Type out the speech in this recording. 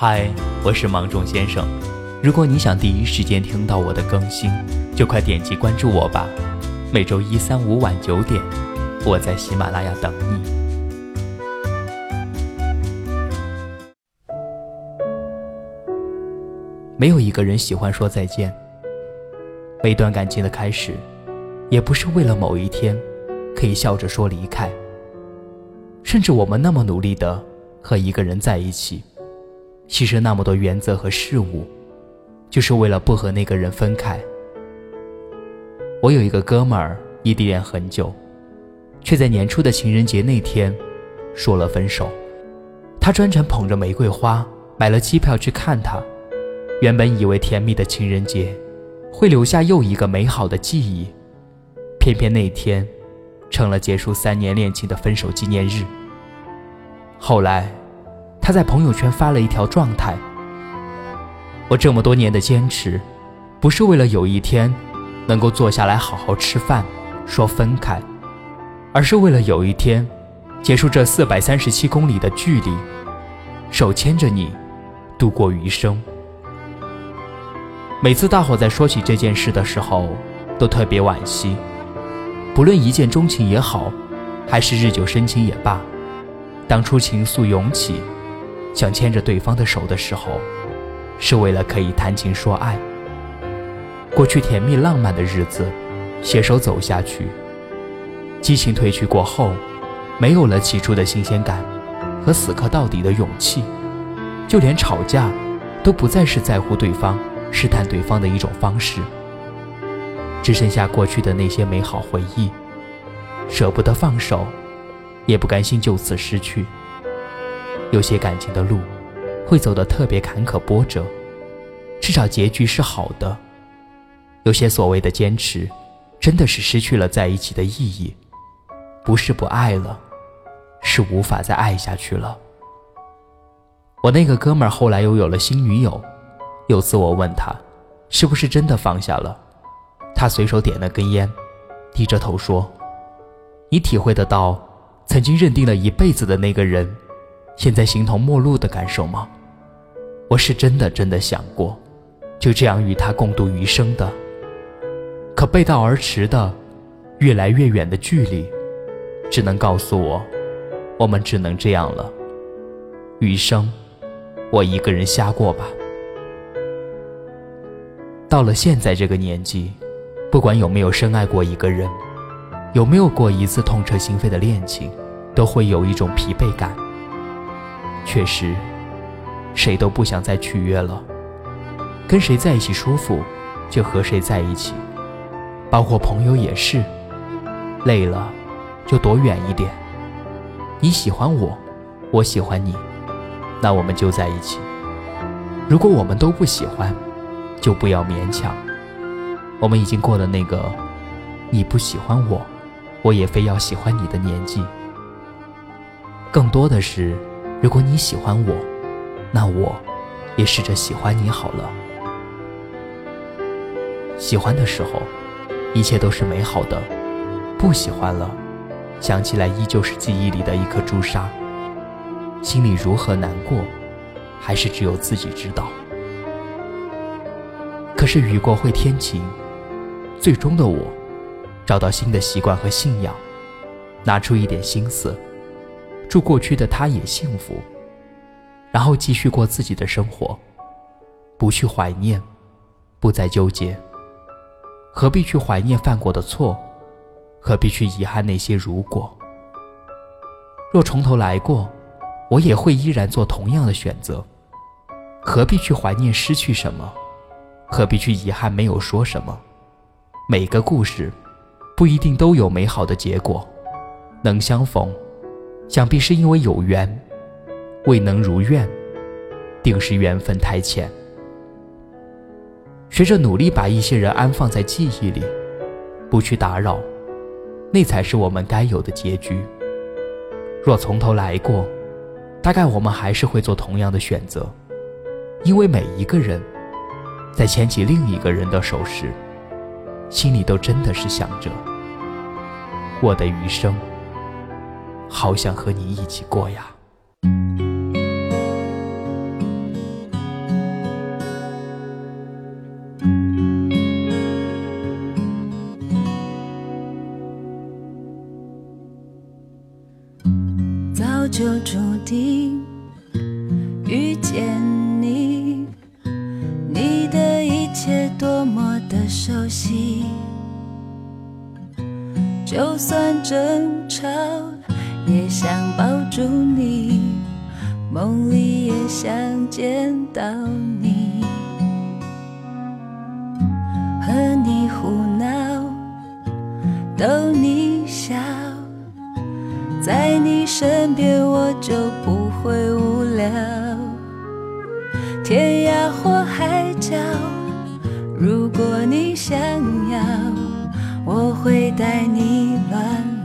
嗨，我是芒种先生。如果你想第一时间听到我的更新，就快点击关注我吧。每周一、三、五晚九点，我在喜马拉雅等你。没有一个人喜欢说再见。每段感情的开始，也不是为了某一天可以笑着说离开。甚至我们那么努力的和一个人在一起。牺牲那么多原则和事物，就是为了不和那个人分开。我有一个哥们儿，异地恋很久，却在年初的情人节那天说了分手。他专程捧着玫瑰花买了机票去看他，原本以为甜蜜的情人节会留下又一个美好的记忆，偏偏那天成了结束三年恋情的分手纪念日。后来。他在朋友圈发了一条状态：“我这么多年的坚持，不是为了有一天能够坐下来好好吃饭，说分开，而是为了有一天结束这四百三十七公里的距离，手牵着你度过余生。”每次大伙在说起这件事的时候，都特别惋惜。不论一见钟情也好，还是日久生情也罢，当初情愫涌起。想牵着对方的手的时候，是为了可以谈情说爱。过去甜蜜浪漫的日子，携手走下去。激情褪去过后，没有了起初的新鲜感和死磕到底的勇气，就连吵架，都不再是在乎对方、试探对方的一种方式。只剩下过去的那些美好回忆，舍不得放手，也不甘心就此失去。有些感情的路，会走得特别坎坷波折，至少结局是好的。有些所谓的坚持，真的是失去了在一起的意义，不是不爱了，是无法再爱下去了。我那个哥们儿后来又有了新女友，有次我问他，是不是真的放下了？他随手点了根烟，低着头说：“你体会得到，曾经认定了一辈子的那个人。”现在形同陌路的感受吗？我是真的真的想过，就这样与他共度余生的。可背道而驰的，越来越远的距离，只能告诉我，我们只能这样了。余生，我一个人瞎过吧。到了现在这个年纪，不管有没有深爱过一个人，有没有过一次痛彻心扉的恋情，都会有一种疲惫感。确实，谁都不想再续约了。跟谁在一起舒服，就和谁在一起，包括朋友也是。累了，就躲远一点。你喜欢我，我喜欢你，那我们就在一起。如果我们都不喜欢，就不要勉强。我们已经过了那个你不喜欢我，我也非要喜欢你的年纪。更多的是。如果你喜欢我，那我也试着喜欢你好了。喜欢的时候，一切都是美好的；不喜欢了，想起来依旧是记忆里的一颗朱砂。心里如何难过，还是只有自己知道。可是雨过会天晴，最终的我，找到新的习惯和信仰，拿出一点心思。祝过去的他也幸福，然后继续过自己的生活，不去怀念，不再纠结。何必去怀念犯过的错？何必去遗憾那些如果？若从头来过，我也会依然做同样的选择。何必去怀念失去什么？何必去遗憾没有说什么？每个故事，不一定都有美好的结果，能相逢。想必是因为有缘，未能如愿，定是缘分太浅。学着努力把一些人安放在记忆里，不去打扰，那才是我们该有的结局。若从头来过，大概我们还是会做同样的选择，因为每一个人，在牵起另一个人的手时，心里都真的是想着我的余生。好想和你一起过呀。早就注定遇见你你的一切多么的熟悉。就算争吵也想抱住你，梦里也想见到你，和你胡闹，逗你笑。在你身边，我就不会无聊。天涯或海角，如果你想要，我会带你乱。